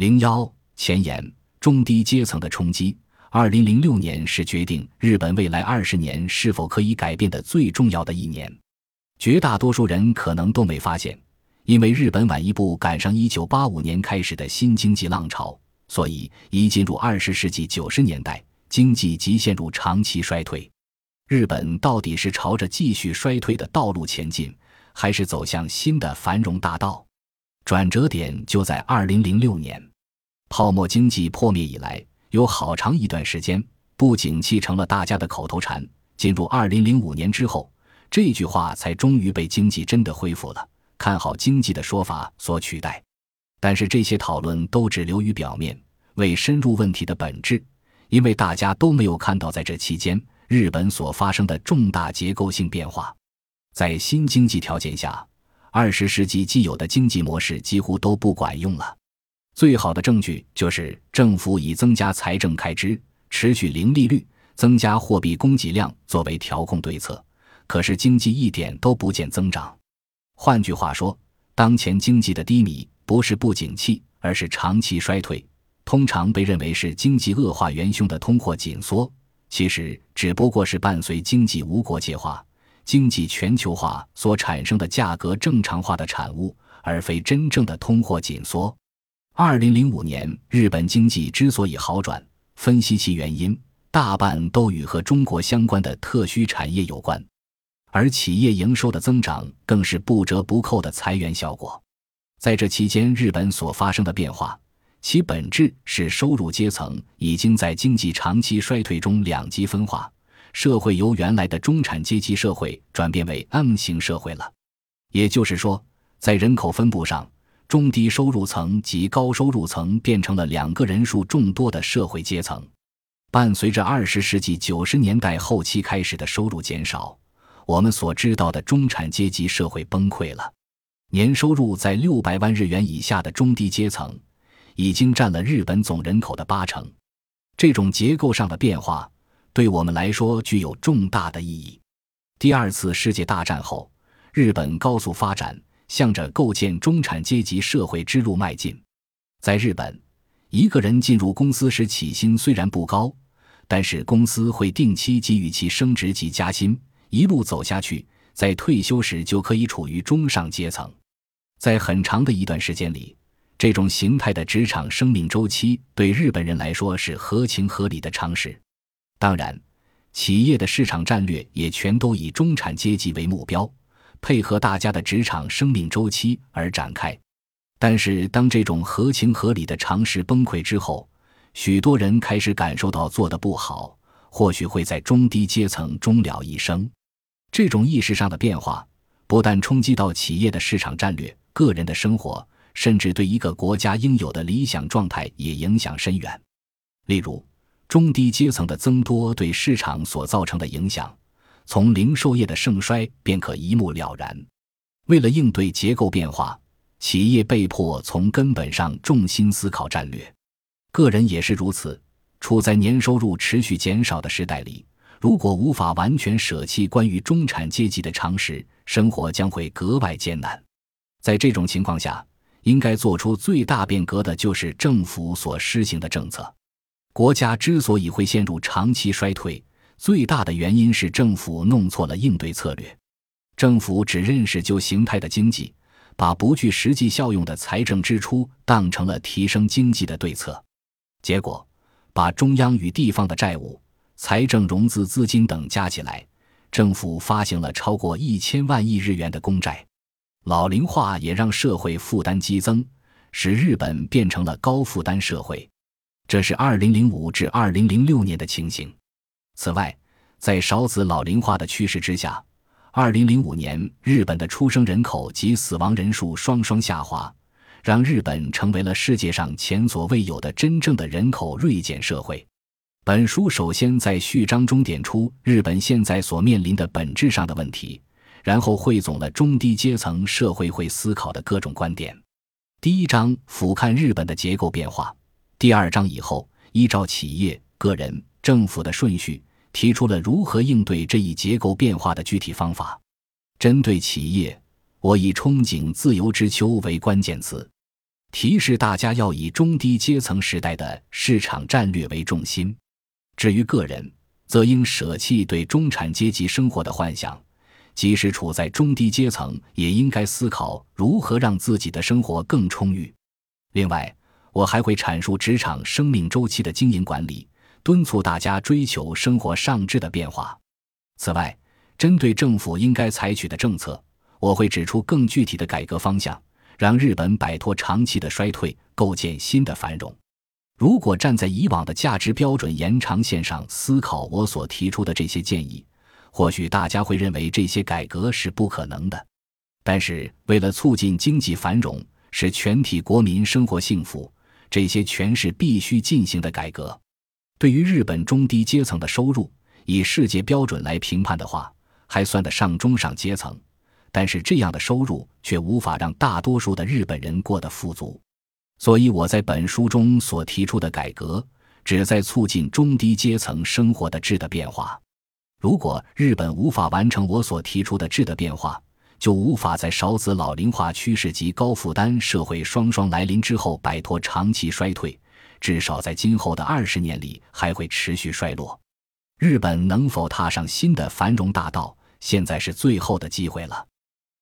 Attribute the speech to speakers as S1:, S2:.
S1: 零幺前言：中低阶层的冲击。二零零六年是决定日本未来二十年是否可以改变的最重要的一年。绝大多数人可能都没发现，因为日本晚一步赶上一九八五年开始的新经济浪潮，所以一进入二十世纪九十年代，经济即陷入长期衰退。日本到底是朝着继续衰退的道路前进，还是走向新的繁荣大道？转折点就在二零零六年，泡沫经济破灭以来。有好长一段时间，不景气成了大家的口头禅。进入二零零五年之后，这句话才终于被经济真的恢复了、看好经济的说法所取代。但是这些讨论都只流于表面，未深入问题的本质。因为大家都没有看到在这期间日本所发生的重大结构性变化。在新经济条件下，二十世纪既有的经济模式几乎都不管用了。最好的证据就是政府以增加财政开支、持续零利率、增加货币供给量作为调控对策，可是经济一点都不见增长。换句话说，当前经济的低迷不是不景气，而是长期衰退。通常被认为是经济恶化元凶的通货紧缩，其实只不过是伴随经济无国界化、经济全球化所产生的价格正常化的产物，而非真正的通货紧缩。二零零五年，日本经济之所以好转，分析其原因，大半都与和中国相关的特需产业有关，而企业营收的增长更是不折不扣的裁员效果。在这期间，日本所发生的变化，其本质是收入阶层已经在经济长期衰退中两极分化，社会由原来的中产阶级社会转变为 M 型社会了。也就是说，在人口分布上。中低收入层及高收入层变成了两个人数众多的社会阶层。伴随着二十世纪九十年代后期开始的收入减少，我们所知道的中产阶级社会崩溃了。年收入在六百万日元以下的中低阶层，已经占了日本总人口的八成。这种结构上的变化，对我们来说具有重大的意义。第二次世界大战后，日本高速发展。向着构建中产阶级社会之路迈进。在日本，一个人进入公司时起薪虽然不高，但是公司会定期给予其升职及加薪，一路走下去，在退休时就可以处于中上阶层。在很长的一段时间里，这种形态的职场生命周期对日本人来说是合情合理的常识。当然，企业的市场战略也全都以中产阶级为目标。配合大家的职场生命周期而展开，但是当这种合情合理的常识崩溃之后，许多人开始感受到做得不好，或许会在中低阶层终了一生。这种意识上的变化，不但冲击到企业的市场战略、个人的生活，甚至对一个国家应有的理想状态也影响深远。例如，中低阶层的增多对市场所造成的影响。从零售业的盛衰便可一目了然。为了应对结构变化，企业被迫从根本上重新思考战略，个人也是如此。处在年收入持续减少的时代里，如果无法完全舍弃关于中产阶级的常识，生活将会格外艰难。在这种情况下，应该做出最大变革的就是政府所施行的政策。国家之所以会陷入长期衰退，最大的原因是政府弄错了应对策略，政府只认识旧形态的经济，把不具实际效用的财政支出当成了提升经济的对策，结果把中央与地方的债务、财政融资资金等加起来，政府发行了超过一千万亿日元的公债。老龄化也让社会负担激增，使日本变成了高负担社会。这是二零零五至二零零六年的情形。此外，在少子老龄化的趋势之下，二零零五年日本的出生人口及死亡人数双双下滑，让日本成为了世界上前所未有的真正的人口锐减社会。本书首先在序章中点出日本现在所面临的本质上的问题，然后汇总了中低阶层社会会思考的各种观点。第一章俯瞰日本的结构变化，第二章以后依照企业、个人、政府的顺序。提出了如何应对这一结构变化的具体方法。针对企业，我以“憧憬自由之秋”为关键词。提示大家要以中低阶层时代的市场战略为重心。至于个人，则应舍弃对中产阶级生活的幻想，即使处在中低阶层，也应该思考如何让自己的生活更充裕。另外，我还会阐述职场生命周期的经营管理，敦促大家追求生活上质的变化。此外，针对政府应该采取的政策，我会指出更具体的改革方向，让日本摆脱长期的衰退，构建新的繁荣。如果站在以往的价值标准延长线上思考我所提出的这些建议，或许大家会认为这些改革是不可能的。但是，为了促进经济繁荣，使全体国民生活幸福，这些全是必须进行的改革。对于日本中低阶层的收入，以世界标准来评判的话，还算得上中上阶层。但是，这样的收入却无法让大多数的日本人过得富足。所以，我在本书中所提出的改革，旨在促进中低阶层生活的质的变化。如果日本无法完成我所提出的质的变化，就无法在少子老龄化趋势及高负担社会双双来临之后摆脱长期衰退。至少在今后的二十年里，还会持续衰落。日本能否踏上新的繁荣大道，现在是最后的机会了。